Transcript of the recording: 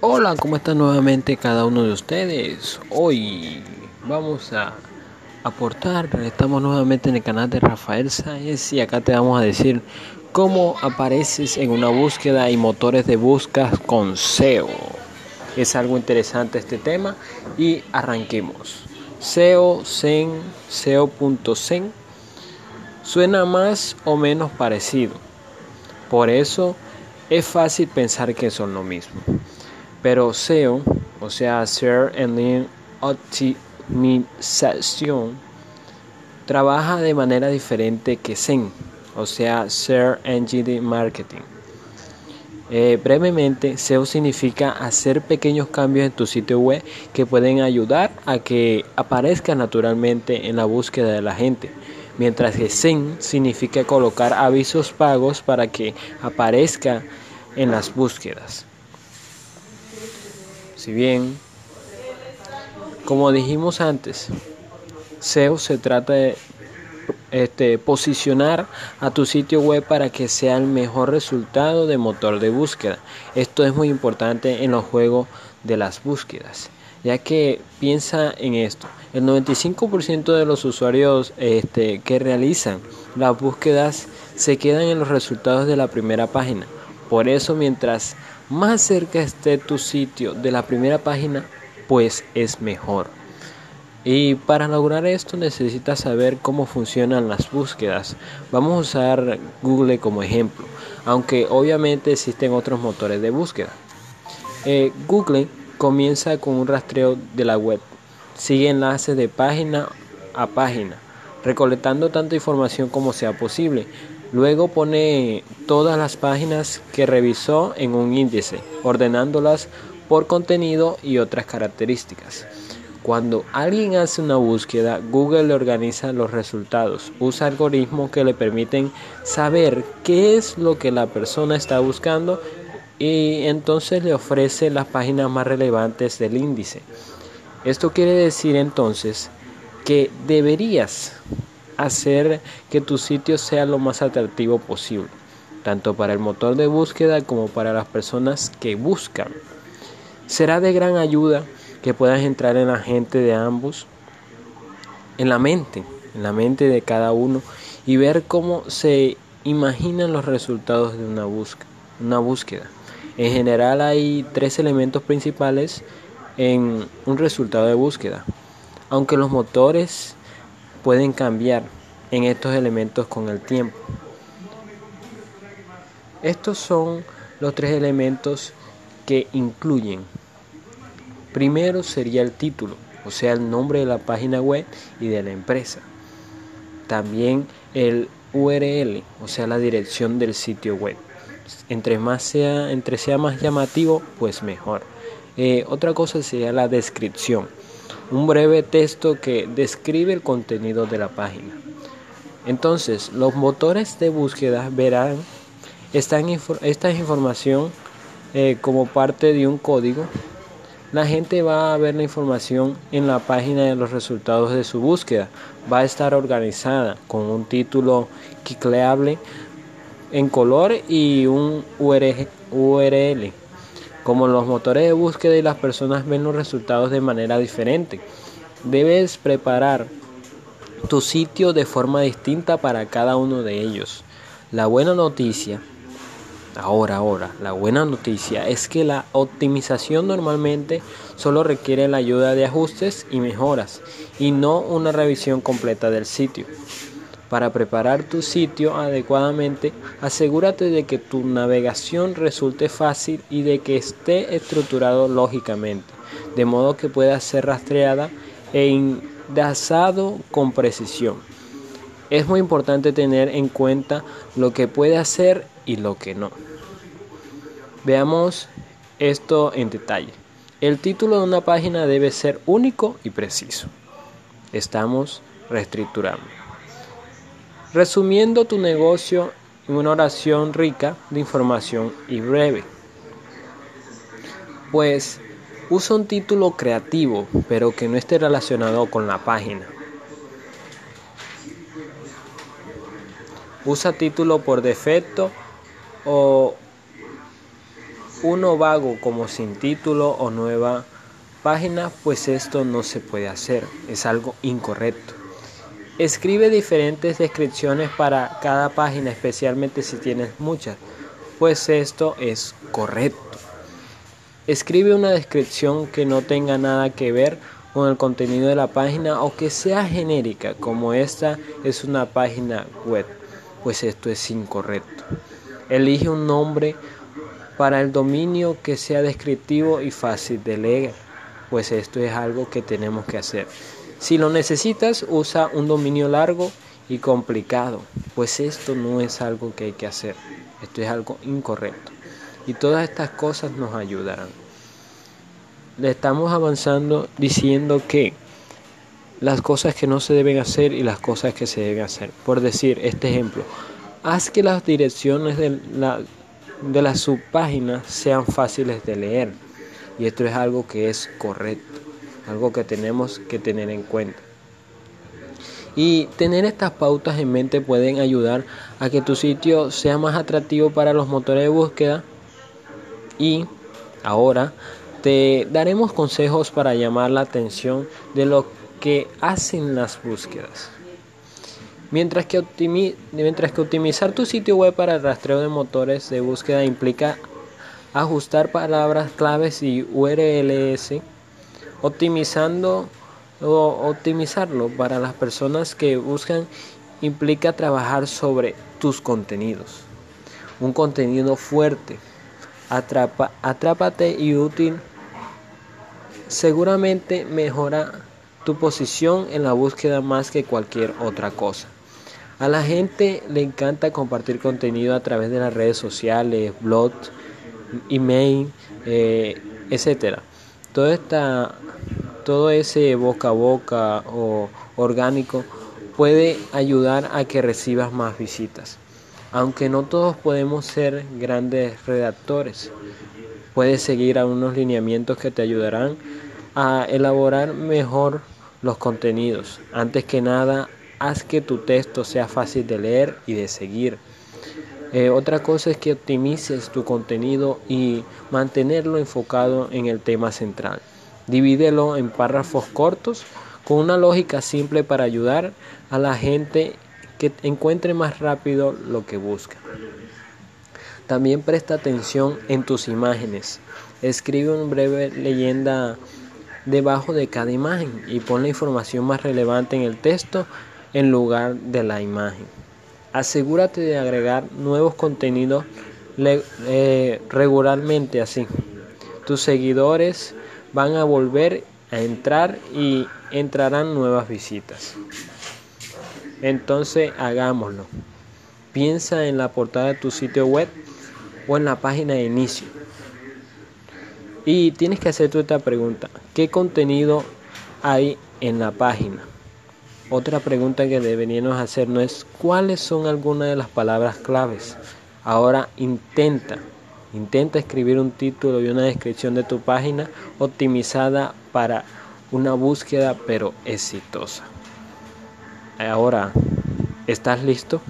Hola, ¿cómo están nuevamente cada uno de ustedes? Hoy vamos a aportar, estamos nuevamente en el canal de Rafael Sáenz y acá te vamos a decir cómo apareces en una búsqueda y motores de búsqueda con SEO. Es algo interesante este tema y arranquemos. SEO, SEN, SEO.sen suena más o menos parecido. Por eso es fácil pensar que son lo mismo. Pero SEO, o sea, Search Engine Optimization, trabaja de manera diferente que SEM, o sea, Search Engine Marketing. Eh, brevemente, SEO significa hacer pequeños cambios en tu sitio web que pueden ayudar a que aparezca naturalmente en la búsqueda de la gente, mientras que SEM significa colocar avisos pagos para que aparezca en las búsquedas. Si bien, como dijimos antes, SEO se trata de este, posicionar a tu sitio web para que sea el mejor resultado de motor de búsqueda. Esto es muy importante en los juegos de las búsquedas, ya que piensa en esto. El 95% de los usuarios este, que realizan las búsquedas se quedan en los resultados de la primera página. Por eso, mientras más cerca esté tu sitio de la primera página, pues es mejor. Y para lograr esto necesitas saber cómo funcionan las búsquedas. Vamos a usar Google como ejemplo, aunque obviamente existen otros motores de búsqueda. Eh, Google comienza con un rastreo de la web, sigue enlaces de página a página, recolectando tanta información como sea posible. Luego pone todas las páginas que revisó en un índice, ordenándolas por contenido y otras características. Cuando alguien hace una búsqueda, Google le organiza los resultados, usa algoritmos que le permiten saber qué es lo que la persona está buscando y entonces le ofrece las páginas más relevantes del índice. Esto quiere decir entonces que deberías hacer que tu sitio sea lo más atractivo posible, tanto para el motor de búsqueda como para las personas que buscan. Será de gran ayuda que puedas entrar en la gente de ambos, en la mente, en la mente de cada uno y ver cómo se imaginan los resultados de una búsqueda. Una búsqueda. En general hay tres elementos principales en un resultado de búsqueda. Aunque los motores pueden cambiar en estos elementos con el tiempo. Estos son los tres elementos que incluyen. Primero sería el título, o sea, el nombre de la página web y de la empresa. También el URL, o sea, la dirección del sitio web. Entre más sea, entre sea más llamativo, pues mejor. Eh, otra cosa sería la descripción un breve texto que describe el contenido de la página. Entonces, los motores de búsqueda verán esta, esta información eh, como parte de un código. La gente va a ver la información en la página de los resultados de su búsqueda. Va a estar organizada con un título en color y un URL como los motores de búsqueda y las personas ven los resultados de manera diferente. Debes preparar tu sitio de forma distinta para cada uno de ellos. La buena noticia, ahora, ahora, la buena noticia es que la optimización normalmente solo requiere la ayuda de ajustes y mejoras y no una revisión completa del sitio. Para preparar tu sitio adecuadamente, asegúrate de que tu navegación resulte fácil y de que esté estructurado lógicamente, de modo que pueda ser rastreada e indazado con precisión. Es muy importante tener en cuenta lo que puede hacer y lo que no. Veamos esto en detalle. El título de una página debe ser único y preciso. Estamos reestructurando. Resumiendo tu negocio en una oración rica de información y breve. Pues usa un título creativo, pero que no esté relacionado con la página. Usa título por defecto o uno vago como sin título o nueva página, pues esto no se puede hacer, es algo incorrecto. Escribe diferentes descripciones para cada página, especialmente si tienes muchas, pues esto es correcto. Escribe una descripción que no tenga nada que ver con el contenido de la página o que sea genérica, como esta es una página web, pues esto es incorrecto. Elige un nombre para el dominio que sea descriptivo y fácil de leer, pues esto es algo que tenemos que hacer. Si lo necesitas, usa un dominio largo y complicado, pues esto no es algo que hay que hacer, esto es algo incorrecto. Y todas estas cosas nos ayudarán. Le estamos avanzando diciendo que las cosas que no se deben hacer y las cosas que se deben hacer. Por decir este ejemplo, haz que las direcciones de la, de las subpáginas sean fáciles de leer. Y esto es algo que es correcto algo que tenemos que tener en cuenta. Y tener estas pautas en mente pueden ayudar a que tu sitio sea más atractivo para los motores de búsqueda. Y ahora te daremos consejos para llamar la atención de lo que hacen las búsquedas. Mientras que, mientras que optimizar tu sitio web para el rastreo de motores de búsqueda implica ajustar palabras claves y URLs Optimizando o optimizarlo para las personas que buscan implica trabajar sobre tus contenidos. Un contenido fuerte, atrapa, atrápate y útil, seguramente mejora tu posición en la búsqueda más que cualquier otra cosa. A la gente le encanta compartir contenido a través de las redes sociales, blogs, email, eh, etcétera. Toda esta todo ese boca a boca o orgánico puede ayudar a que recibas más visitas. Aunque no todos podemos ser grandes redactores, puedes seguir algunos lineamientos que te ayudarán a elaborar mejor los contenidos. Antes que nada, haz que tu texto sea fácil de leer y de seguir. Eh, otra cosa es que optimices tu contenido y mantenerlo enfocado en el tema central. Divídelo en párrafos cortos con una lógica simple para ayudar a la gente que encuentre más rápido lo que busca. También presta atención en tus imágenes. Escribe una breve leyenda debajo de cada imagen y pon la información más relevante en el texto en lugar de la imagen. Asegúrate de agregar nuevos contenidos eh, regularmente así. Tus seguidores van a volver a entrar y entrarán nuevas visitas. Entonces hagámoslo. Piensa en la portada de tu sitio web o en la página de inicio. Y tienes que hacerte esta pregunta. ¿Qué contenido hay en la página? Otra pregunta que deberíamos hacernos es cuáles son algunas de las palabras claves. Ahora intenta Intenta escribir un título y una descripción de tu página optimizada para una búsqueda pero exitosa. Ahora, ¿estás listo?